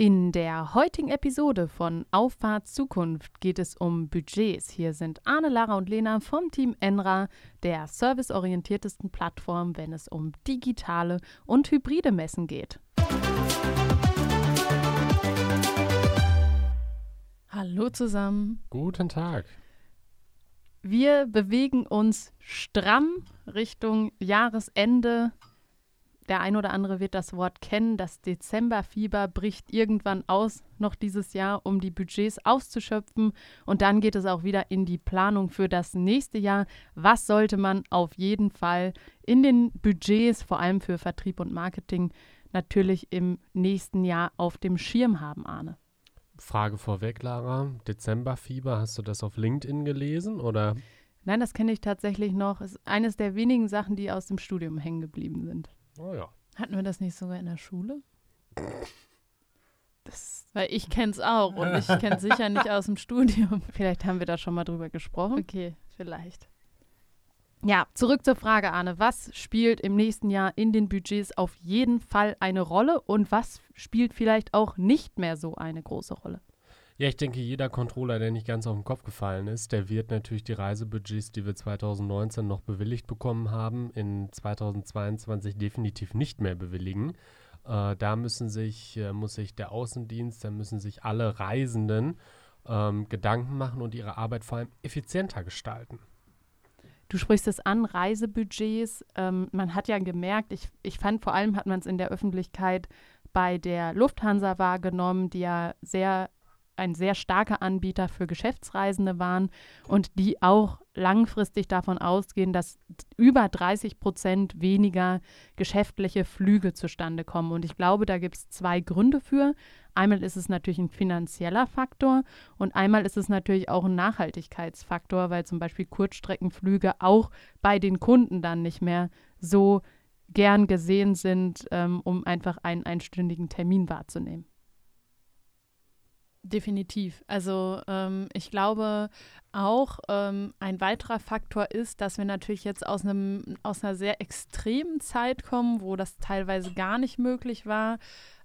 In der heutigen Episode von Auffahrt Zukunft geht es um Budgets. Hier sind Arne, Lara und Lena vom Team Enra, der serviceorientiertesten Plattform, wenn es um digitale und hybride Messen geht. Hallo zusammen. Guten Tag. Wir bewegen uns stramm Richtung Jahresende. Der ein oder andere wird das Wort kennen. Das Dezemberfieber bricht irgendwann aus, noch dieses Jahr, um die Budgets auszuschöpfen. Und dann geht es auch wieder in die Planung für das nächste Jahr. Was sollte man auf jeden Fall in den Budgets, vor allem für Vertrieb und Marketing, natürlich im nächsten Jahr auf dem Schirm haben, Arne? Frage vorweg, Lara. Dezemberfieber, hast du das auf LinkedIn gelesen oder? Nein, das kenne ich tatsächlich noch. Ist eines der wenigen Sachen, die aus dem Studium hängen geblieben sind. Oh ja. Hatten wir das nicht sogar in der Schule? Das, weil ich kenne es auch und ich kenne es sicher nicht aus dem Studium. Vielleicht haben wir da schon mal drüber gesprochen. Okay, vielleicht. Ja, zurück zur Frage, Arne. Was spielt im nächsten Jahr in den Budgets auf jeden Fall eine Rolle und was spielt vielleicht auch nicht mehr so eine große Rolle? Ja, ich denke, jeder Controller, der nicht ganz auf den Kopf gefallen ist, der wird natürlich die Reisebudgets, die wir 2019 noch bewilligt bekommen haben, in 2022 definitiv nicht mehr bewilligen. Äh, da müssen sich, äh, muss sich der Außendienst, da müssen sich alle Reisenden ähm, Gedanken machen und ihre Arbeit vor allem effizienter gestalten. Du sprichst es an, Reisebudgets. Ähm, man hat ja gemerkt, ich, ich fand vor allem hat man es in der Öffentlichkeit bei der Lufthansa wahrgenommen, die ja sehr ein sehr starker Anbieter für Geschäftsreisende waren und die auch langfristig davon ausgehen, dass über 30 Prozent weniger geschäftliche Flüge zustande kommen. Und ich glaube, da gibt es zwei Gründe für. Einmal ist es natürlich ein finanzieller Faktor und einmal ist es natürlich auch ein Nachhaltigkeitsfaktor, weil zum Beispiel Kurzstreckenflüge auch bei den Kunden dann nicht mehr so gern gesehen sind, ähm, um einfach einen einstündigen Termin wahrzunehmen. Definitiv. Also ähm, ich glaube auch ähm, ein weiterer Faktor ist, dass wir natürlich jetzt aus einem aus einer sehr extremen Zeit kommen, wo das teilweise gar nicht möglich war.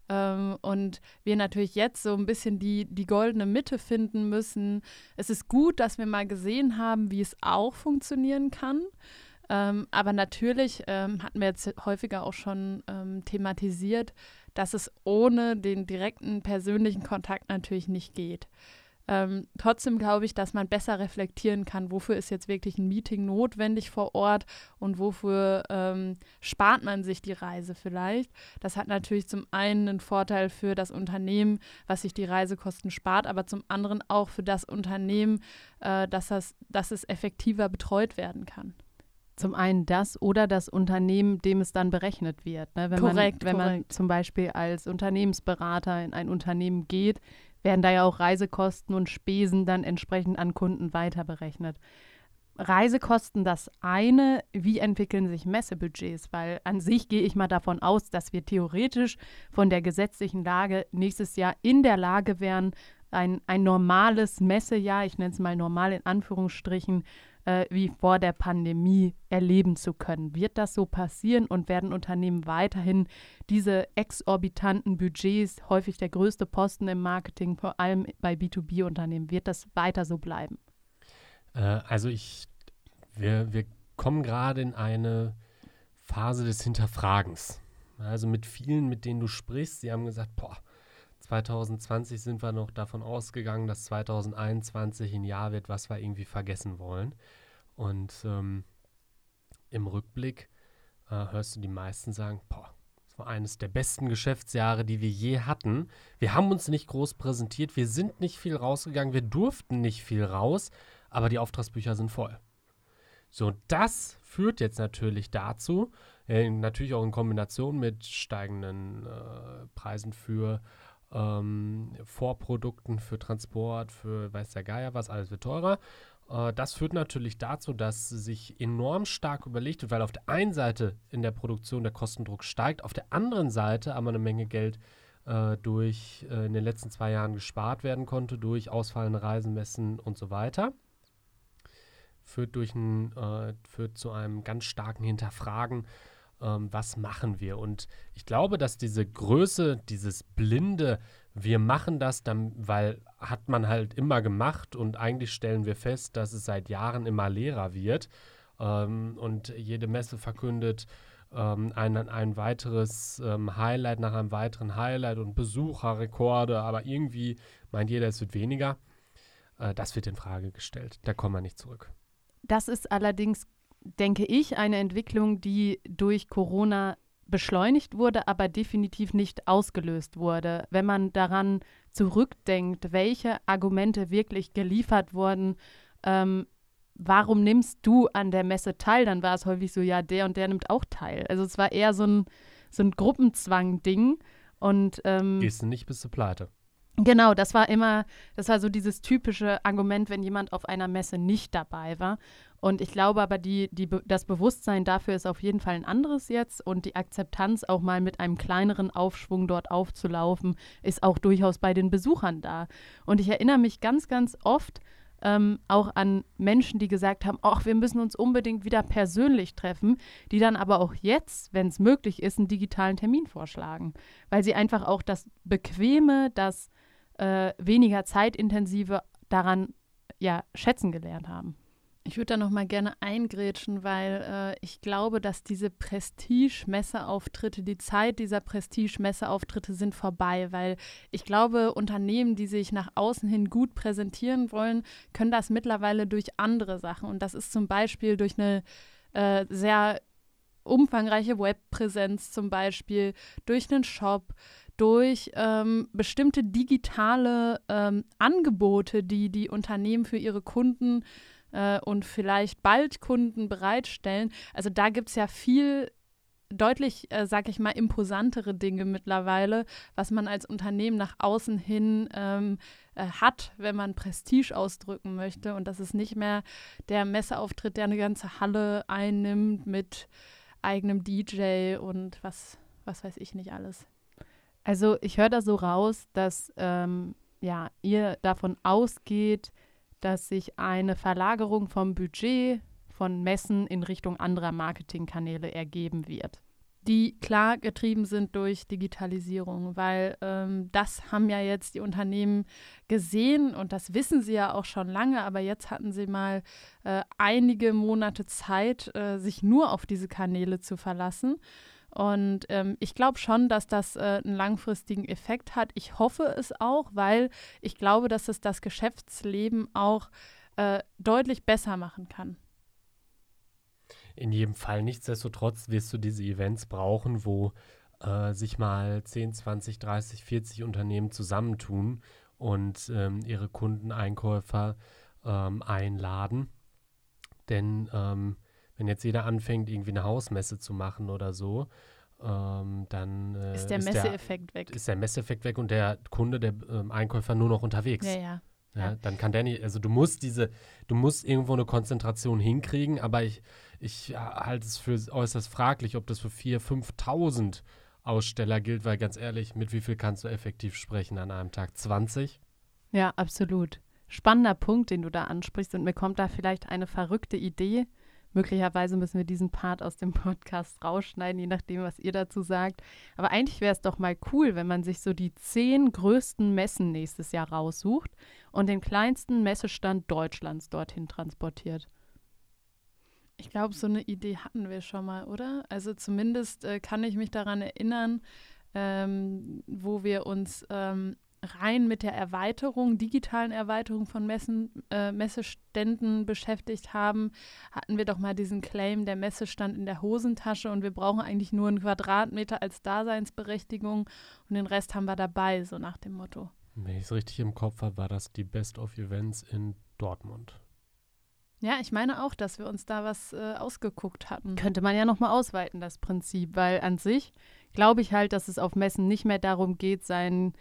Ähm, und wir natürlich jetzt so ein bisschen die, die goldene Mitte finden müssen. Es ist gut, dass wir mal gesehen haben, wie es auch funktionieren kann. Ähm, aber natürlich ähm, hatten wir jetzt häufiger auch schon ähm, thematisiert, dass es ohne den direkten persönlichen Kontakt natürlich nicht geht. Ähm, trotzdem glaube ich, dass man besser reflektieren kann, wofür ist jetzt wirklich ein Meeting notwendig vor Ort und wofür ähm, spart man sich die Reise vielleicht. Das hat natürlich zum einen einen Vorteil für das Unternehmen, was sich die Reisekosten spart, aber zum anderen auch für das Unternehmen, äh, dass, das, dass es effektiver betreut werden kann. Zum einen das oder das Unternehmen, dem es dann berechnet wird. Ne? Wenn korrekt, man, wenn korrekt. man zum Beispiel als Unternehmensberater in ein Unternehmen geht, werden da ja auch Reisekosten und Spesen dann entsprechend an Kunden weiter berechnet. Reisekosten das eine, wie entwickeln sich Messebudgets? Weil an sich gehe ich mal davon aus, dass wir theoretisch von der gesetzlichen Lage nächstes Jahr in der Lage wären, ein, ein normales Messejahr, ich nenne es mal normal in Anführungsstrichen, äh, wie vor der Pandemie erleben zu können. Wird das so passieren und werden Unternehmen weiterhin diese exorbitanten Budgets, häufig der größte Posten im Marketing, vor allem bei B2B-Unternehmen, wird das weiter so bleiben? Äh, also ich, wir, wir kommen gerade in eine Phase des Hinterfragens. Also mit vielen, mit denen du sprichst, sie haben gesagt, boah, 2020 sind wir noch davon ausgegangen, dass 2021 ein Jahr wird, was wir irgendwie vergessen wollen. Und ähm, im Rückblick äh, hörst du die meisten sagen, boah, das war eines der besten Geschäftsjahre, die wir je hatten. Wir haben uns nicht groß präsentiert, wir sind nicht viel rausgegangen, wir durften nicht viel raus, aber die Auftragsbücher sind voll. So, das führt jetzt natürlich dazu, äh, natürlich auch in Kombination mit steigenden äh, Preisen für ähm, Vorprodukten für Transport, für weiß der Geier was, alles wird teurer. Äh, das führt natürlich dazu, dass sich enorm stark überlegt wird, weil auf der einen Seite in der Produktion der Kostendruck steigt, auf der anderen Seite aber eine Menge Geld äh, durch äh, in den letzten zwei Jahren gespart werden konnte, durch ausfallende Reisenmessen und so weiter. Führt, durch ein, äh, führt zu einem ganz starken Hinterfragen ähm, was machen wir? Und ich glaube, dass diese Größe, dieses blinde, wir machen das dann, weil hat man halt immer gemacht und eigentlich stellen wir fest, dass es seit Jahren immer leerer wird ähm, und jede Messe verkündet ähm, ein, ein weiteres ähm, Highlight nach einem weiteren Highlight und Besucherrekorde, aber irgendwie meint jeder, es wird weniger. Äh, das wird in Frage gestellt. Da kommen wir nicht zurück. Das ist allerdings, denke ich, eine Entwicklung, die durch Corona beschleunigt wurde, aber definitiv nicht ausgelöst wurde. Wenn man daran zurückdenkt, welche Argumente wirklich geliefert wurden, ähm, warum nimmst du an der Messe teil? Dann war es häufig so, ja, der und der nimmt auch teil. Also es war eher so ein, so ein Gruppenzwang-Ding. Und ähm, gehst du nicht bis zur Pleite. Genau, das war immer, das war so dieses typische Argument, wenn jemand auf einer Messe nicht dabei war. Und ich glaube aber, die, die, das Bewusstsein dafür ist auf jeden Fall ein anderes jetzt und die Akzeptanz, auch mal mit einem kleineren Aufschwung dort aufzulaufen, ist auch durchaus bei den Besuchern da. Und ich erinnere mich ganz, ganz oft ähm, auch an Menschen, die gesagt haben, ach, wir müssen uns unbedingt wieder persönlich treffen, die dann aber auch jetzt, wenn es möglich ist, einen digitalen Termin vorschlagen, weil sie einfach auch das Bequeme, das äh, weniger zeitintensive daran ja schätzen gelernt haben. Ich würde da noch mal gerne eingrätschen, weil äh, ich glaube, dass diese Prestige-Messeauftritte, die Zeit dieser Prestige-Messeauftritte sind vorbei, weil ich glaube, Unternehmen, die sich nach außen hin gut präsentieren wollen, können das mittlerweile durch andere Sachen. Und das ist zum Beispiel durch eine äh, sehr umfangreiche Webpräsenz zum Beispiel, durch einen Shop, durch ähm, bestimmte digitale ähm, Angebote, die die Unternehmen für ihre Kunden äh, und vielleicht bald Kunden bereitstellen. Also da gibt es ja viel deutlich, äh, sag ich mal, imposantere Dinge mittlerweile, was man als Unternehmen nach außen hin ähm, äh, hat, wenn man Prestige ausdrücken möchte. Und das ist nicht mehr der Messeauftritt, der eine ganze Halle einnimmt mit eigenem DJ und was, was weiß ich nicht alles. Also ich höre da so raus, dass ähm, ja, ihr davon ausgeht, dass sich eine Verlagerung vom Budget von Messen in Richtung anderer Marketingkanäle ergeben wird, die klar getrieben sind durch Digitalisierung, weil ähm, das haben ja jetzt die Unternehmen gesehen und das wissen sie ja auch schon lange, aber jetzt hatten sie mal äh, einige Monate Zeit, äh, sich nur auf diese Kanäle zu verlassen. Und ähm, ich glaube schon, dass das äh, einen langfristigen Effekt hat. Ich hoffe es auch, weil ich glaube, dass es das Geschäftsleben auch äh, deutlich besser machen kann. In jedem Fall. Nichtsdestotrotz wirst du diese Events brauchen, wo äh, sich mal 10, 20, 30, 40 Unternehmen zusammentun und ähm, ihre Kunden, Einkäufer ähm, einladen. Denn ähm, wenn jetzt jeder anfängt, irgendwie eine Hausmesse zu machen oder so, ähm, dann äh, ist der Messeeffekt weg. Ist der Messeeffekt weg und der Kunde, der ähm, Einkäufer nur noch unterwegs. Ja, ja. Ja, dann kann der nicht, also du musst diese, du musst irgendwo eine Konzentration hinkriegen, aber ich, ich halte es für äußerst fraglich, ob das für 4.000, 5.000 Aussteller gilt, weil ganz ehrlich, mit wie viel kannst du effektiv sprechen an einem Tag? 20? Ja, absolut. Spannender Punkt, den du da ansprichst und mir kommt da vielleicht eine verrückte Idee, Möglicherweise müssen wir diesen Part aus dem Podcast rausschneiden, je nachdem, was ihr dazu sagt. Aber eigentlich wäre es doch mal cool, wenn man sich so die zehn größten Messen nächstes Jahr raussucht und den kleinsten Messestand Deutschlands dorthin transportiert. Ich glaube, so eine Idee hatten wir schon mal, oder? Also zumindest äh, kann ich mich daran erinnern, ähm, wo wir uns ähm, rein mit der Erweiterung, digitalen Erweiterung von Messen, äh, Messeständen beschäftigt haben, hatten wir doch mal diesen Claim, der Messestand in der Hosentasche und wir brauchen eigentlich nur einen Quadratmeter als Daseinsberechtigung und den Rest haben wir dabei, so nach dem Motto. Wenn ich es richtig im Kopf habe, war das die Best of Events in Dortmund. Ja, ich meine auch, dass wir uns da was äh, ausgeguckt hatten. Könnte man ja nochmal ausweiten, das Prinzip, weil an sich glaube ich halt, dass es auf Messen nicht mehr darum geht, seinen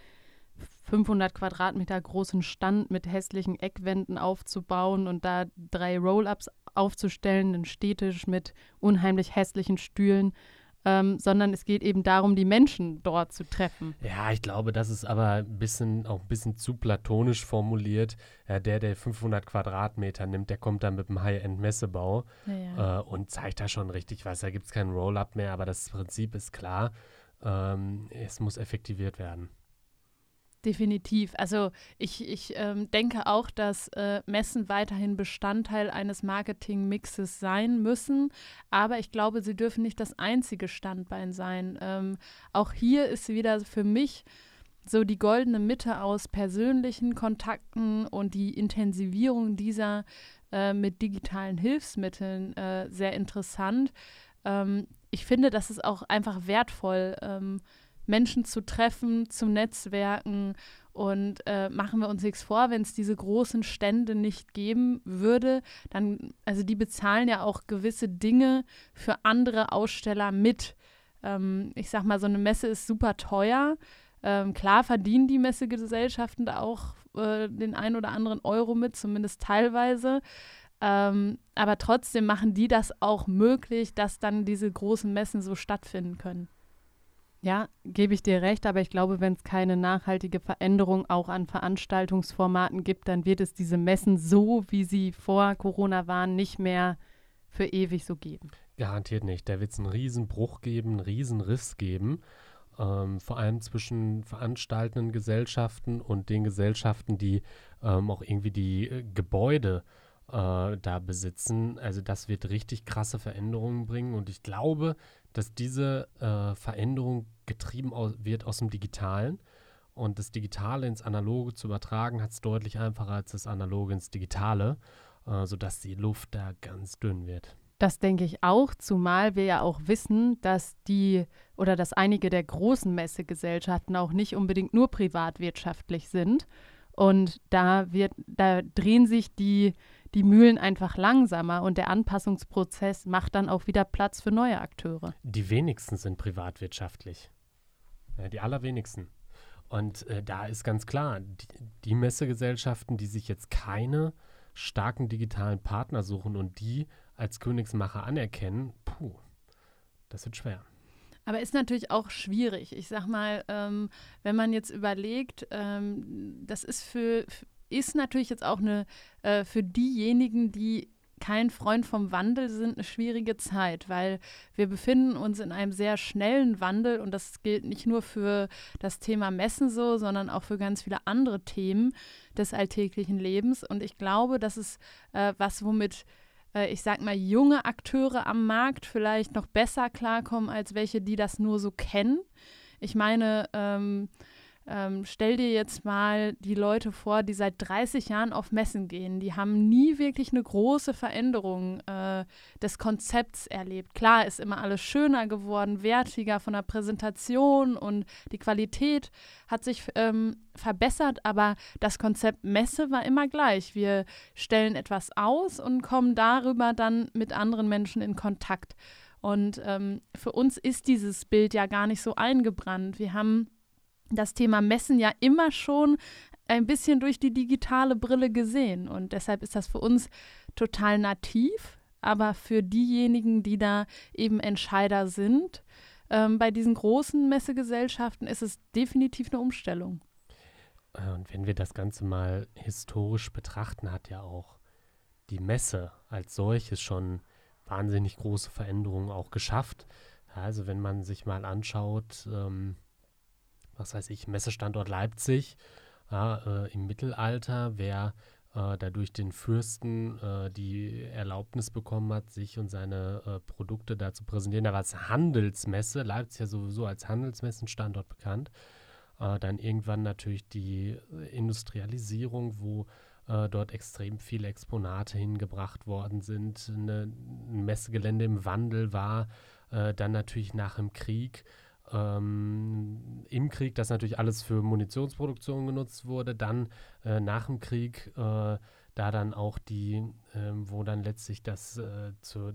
500 Quadratmeter großen Stand mit hässlichen Eckwänden aufzubauen und da drei Roll-ups aufzustellen, einen Städtisch mit unheimlich hässlichen Stühlen, ähm, sondern es geht eben darum, die Menschen dort zu treffen. Ja, ich glaube, das ist aber ein bisschen, auch ein bisschen zu platonisch formuliert. Ja, der, der 500 Quadratmeter nimmt, der kommt dann mit dem High-End-Messebau ja, ja. äh, und zeigt da schon richtig was. Da gibt es keinen Roll-up mehr, aber das Prinzip ist klar. Ähm, es muss effektiviert werden. Definitiv. Also ich, ich ähm, denke auch, dass äh, Messen weiterhin Bestandteil eines Marketingmixes sein müssen, aber ich glaube, sie dürfen nicht das einzige Standbein sein. Ähm, auch hier ist wieder für mich so die goldene Mitte aus persönlichen Kontakten und die Intensivierung dieser äh, mit digitalen Hilfsmitteln äh, sehr interessant. Ähm, ich finde, das ist auch einfach wertvoll. Ähm, Menschen zu treffen, zu netzwerken. Und äh, machen wir uns nichts vor, wenn es diese großen Stände nicht geben würde, dann, also die bezahlen ja auch gewisse Dinge für andere Aussteller mit. Ähm, ich sag mal, so eine Messe ist super teuer. Ähm, klar verdienen die Messegesellschaften da auch äh, den ein oder anderen Euro mit, zumindest teilweise. Ähm, aber trotzdem machen die das auch möglich, dass dann diese großen Messen so stattfinden können. Ja, gebe ich dir recht, aber ich glaube, wenn es keine nachhaltige Veränderung auch an Veranstaltungsformaten gibt, dann wird es diese Messen so, wie sie vor Corona waren, nicht mehr für ewig so geben. Garantiert nicht. Da wird es einen Riesenbruch geben, einen Riesenriss geben. Ähm, vor allem zwischen veranstaltenden Gesellschaften und den Gesellschaften, die ähm, auch irgendwie die äh, Gebäude äh, da besitzen. Also das wird richtig krasse Veränderungen bringen und ich glaube, dass diese äh, Veränderung getrieben aus, wird aus dem Digitalen. Und das Digitale ins Analoge zu übertragen, hat es deutlich einfacher als das Analoge ins Digitale, äh, sodass die Luft da ganz dünn wird. Das denke ich auch, zumal wir ja auch wissen, dass die oder dass einige der großen Messegesellschaften auch nicht unbedingt nur privatwirtschaftlich sind. Und da wird, da drehen sich die die Mühlen einfach langsamer und der Anpassungsprozess macht dann auch wieder Platz für neue Akteure. Die wenigsten sind privatwirtschaftlich. Ja, die allerwenigsten. Und äh, da ist ganz klar, die, die Messegesellschaften, die sich jetzt keine starken digitalen Partner suchen und die als Königsmacher anerkennen, puh, das wird schwer. Aber ist natürlich auch schwierig. Ich sag mal, ähm, wenn man jetzt überlegt, ähm, das ist für, ist natürlich jetzt auch eine äh, für diejenigen, die kein Freund vom Wandel sind, eine schwierige Zeit, weil wir befinden uns in einem sehr schnellen Wandel und das gilt nicht nur für das Thema Messen so, sondern auch für ganz viele andere Themen des alltäglichen Lebens. Und ich glaube, das ist äh, was, womit äh, ich sag mal, junge Akteure am Markt vielleicht noch besser klarkommen als welche, die das nur so kennen. Ich meine, ähm, ähm, stell dir jetzt mal die Leute vor, die seit 30 Jahren auf Messen gehen. Die haben nie wirklich eine große Veränderung äh, des Konzepts erlebt. Klar ist immer alles schöner geworden, wertiger von der Präsentation und die Qualität hat sich ähm, verbessert, aber das Konzept Messe war immer gleich. Wir stellen etwas aus und kommen darüber dann mit anderen Menschen in Kontakt. Und ähm, für uns ist dieses Bild ja gar nicht so eingebrannt. Wir haben das Thema Messen ja immer schon ein bisschen durch die digitale Brille gesehen. Und deshalb ist das für uns total nativ. Aber für diejenigen, die da eben Entscheider sind, ähm, bei diesen großen Messegesellschaften ist es definitiv eine Umstellung. Äh, und wenn wir das Ganze mal historisch betrachten, hat ja auch die Messe als solches schon wahnsinnig große Veränderungen auch geschafft. Also wenn man sich mal anschaut, ähm, was weiß ich, Messestandort Leipzig ja, äh, im Mittelalter, wer äh, dadurch den Fürsten äh, die Erlaubnis bekommen hat, sich und seine äh, Produkte da zu präsentieren. Da war es Handelsmesse, Leipzig ja sowieso als Handelsmessenstandort bekannt. Äh, dann irgendwann natürlich die Industrialisierung, wo äh, dort extrem viele Exponate hingebracht worden sind. Ein Messegelände im Wandel war dann natürlich nach dem Krieg ähm, im Krieg, das natürlich alles für Munitionsproduktion genutzt wurde, dann äh, nach dem Krieg, äh, da dann auch die, äh, wo dann letztlich das äh, zur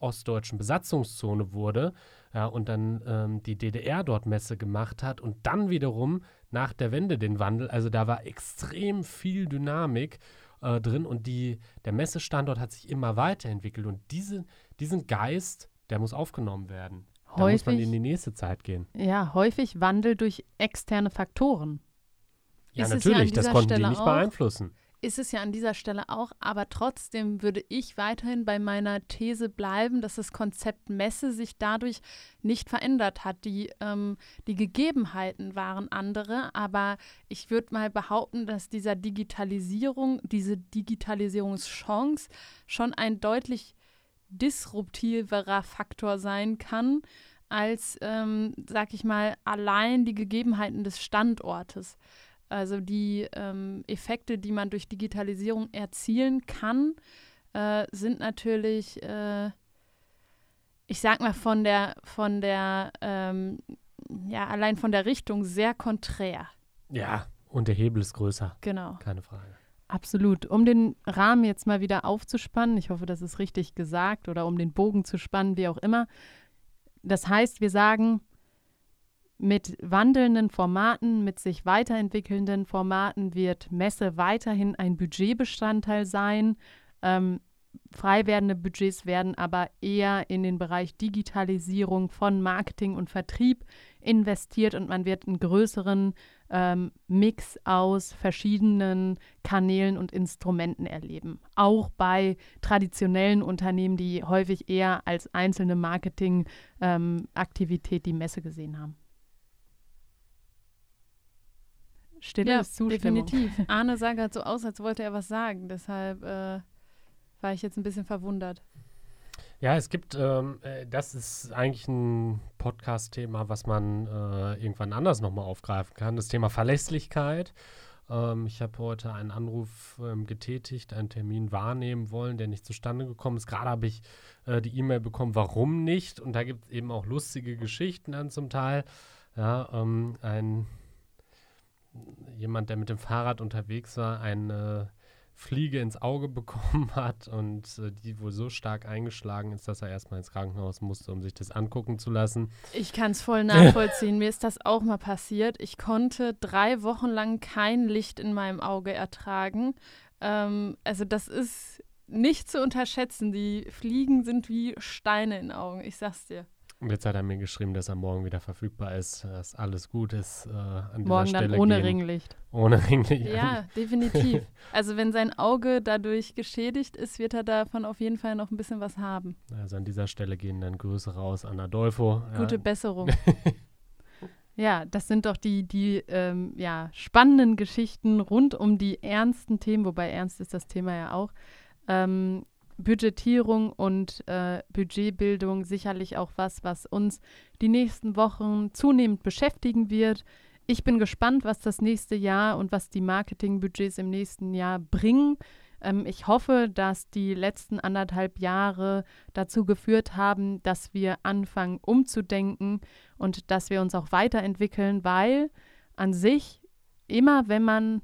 ostdeutschen Besatzungszone wurde ja, und dann ähm, die DDR dort Messe gemacht hat und dann wiederum nach der Wende den Wandel, also da war extrem viel Dynamik äh, drin und die, der Messestandort hat sich immer weiterentwickelt und diese, diesen Geist, der muss aufgenommen werden. Da häufig, muss man in die nächste Zeit gehen. Ja, häufig Wandel durch externe Faktoren. Ja, ist natürlich, ja das konnten Stelle die nicht auch, beeinflussen. ist es ja an dieser Stelle auch, aber trotzdem würde ich weiterhin bei meiner These bleiben, dass das Konzept Messe sich dadurch nicht verändert hat. Die, ähm, die Gegebenheiten waren andere, aber ich würde mal behaupten, dass dieser Digitalisierung, diese Digitalisierungschance schon ein deutlich disruptiverer Faktor sein kann, als, ähm, sag ich mal, allein die Gegebenheiten des Standortes. Also die ähm, Effekte, die man durch Digitalisierung erzielen kann, äh, sind natürlich, äh, ich sag mal, von der, von der, ähm, ja, allein von der Richtung sehr konträr. Ja, und der Hebel ist größer. Genau. Keine Frage. Absolut. Um den Rahmen jetzt mal wieder aufzuspannen, ich hoffe, das ist richtig gesagt, oder um den Bogen zu spannen, wie auch immer. Das heißt, wir sagen, mit wandelnden Formaten, mit sich weiterentwickelnden Formaten wird Messe weiterhin ein Budgetbestandteil sein. Ähm, frei werdende Budgets werden aber eher in den Bereich Digitalisierung von Marketing und Vertrieb investiert und man wird einen größeren ähm, Mix aus verschiedenen Kanälen und Instrumenten erleben. Auch bei traditionellen Unternehmen, die häufig eher als einzelne Marketingaktivität ähm, die Messe gesehen haben. Stille ja, ist Zustimmung. definitiv. Arne sah gerade so aus, als wollte er was sagen. Deshalb äh, war ich jetzt ein bisschen verwundert. Ja, es gibt, ähm, äh, das ist eigentlich ein Podcast-Thema, was man äh, irgendwann anders nochmal aufgreifen kann. Das Thema Verlässlichkeit. Ähm, ich habe heute einen Anruf ähm, getätigt, einen Termin wahrnehmen wollen, der nicht zustande gekommen ist. Gerade habe ich äh, die E-Mail bekommen, warum nicht. Und da gibt es eben auch lustige Geschichten dann zum Teil. Ja, ähm, ein jemand, der mit dem Fahrrad unterwegs war, eine Fliege ins Auge bekommen hat und äh, die wohl so stark eingeschlagen ist, dass er erstmal ins Krankenhaus musste, um sich das angucken zu lassen. Ich kann es voll nachvollziehen. Mir ist das auch mal passiert. Ich konnte drei Wochen lang kein Licht in meinem Auge ertragen. Ähm, also das ist nicht zu unterschätzen. Die Fliegen sind wie Steine in den Augen. Ich sag's dir. Und jetzt hat er mir geschrieben, dass er morgen wieder verfügbar ist, dass alles gut ist. Äh, an morgen dieser Stelle dann ohne gehen. Ringlicht. Ohne Ringlicht. Ja, definitiv. Also wenn sein Auge dadurch geschädigt ist, wird er davon auf jeden Fall noch ein bisschen was haben. Also an dieser Stelle gehen dann Grüße raus an Adolfo. Gute ja. Besserung. Ja, das sind doch die, die ähm, ja, spannenden Geschichten rund um die ernsten Themen, wobei ernst ist das Thema ja auch. Ähm, Budgetierung und äh, Budgetbildung sicherlich auch was, was uns die nächsten Wochen zunehmend beschäftigen wird. Ich bin gespannt, was das nächste Jahr und was die Marketingbudgets im nächsten Jahr bringen. Ähm, ich hoffe, dass die letzten anderthalb Jahre dazu geführt haben, dass wir anfangen umzudenken und dass wir uns auch weiterentwickeln, weil an sich immer, wenn man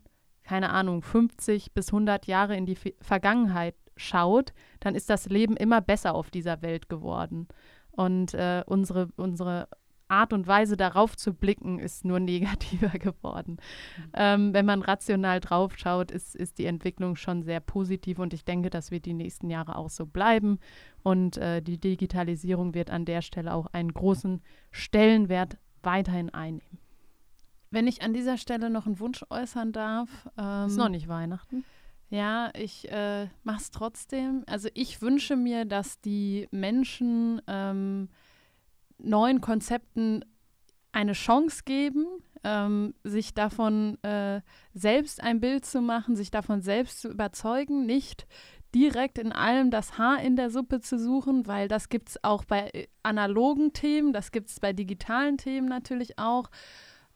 keine Ahnung, 50 bis 100 Jahre in die Vergangenheit schaut, dann ist das Leben immer besser auf dieser Welt geworden. Und äh, unsere, unsere Art und Weise darauf zu blicken, ist nur negativer geworden. Mhm. Ähm, wenn man rational drauf schaut, ist, ist die Entwicklung schon sehr positiv und ich denke, das wird die nächsten Jahre auch so bleiben. Und äh, die Digitalisierung wird an der Stelle auch einen großen Stellenwert weiterhin einnehmen. Wenn ich an dieser Stelle noch einen Wunsch äußern darf. Ähm, ist noch nicht Weihnachten. Ja, ich äh, mache es trotzdem. Also ich wünsche mir, dass die Menschen ähm, neuen Konzepten eine Chance geben, ähm, sich davon äh, selbst ein Bild zu machen, sich davon selbst zu überzeugen, nicht direkt in allem das Haar in der Suppe zu suchen, weil das gibt es auch bei äh, analogen Themen, das gibt es bei digitalen Themen natürlich auch.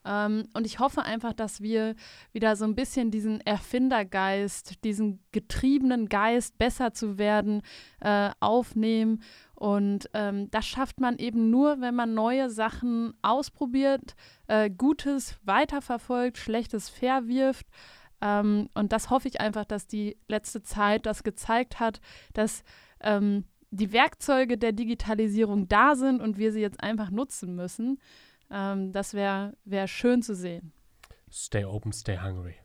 Ähm, und ich hoffe einfach, dass wir wieder so ein bisschen diesen Erfindergeist, diesen getriebenen Geist, besser zu werden, äh, aufnehmen. Und ähm, das schafft man eben nur, wenn man neue Sachen ausprobiert, äh, Gutes weiterverfolgt, Schlechtes verwirft. Ähm, und das hoffe ich einfach, dass die letzte Zeit das gezeigt hat, dass ähm, die Werkzeuge der Digitalisierung da sind und wir sie jetzt einfach nutzen müssen. Ähm, das wäre wär schön zu sehen. Stay open, stay hungry.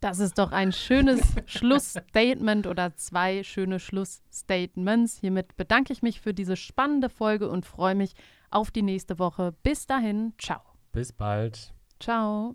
Das ist doch ein schönes Schlussstatement oder zwei schöne Schlussstatements. Hiermit bedanke ich mich für diese spannende Folge und freue mich auf die nächste Woche. Bis dahin, ciao. Bis bald. Ciao.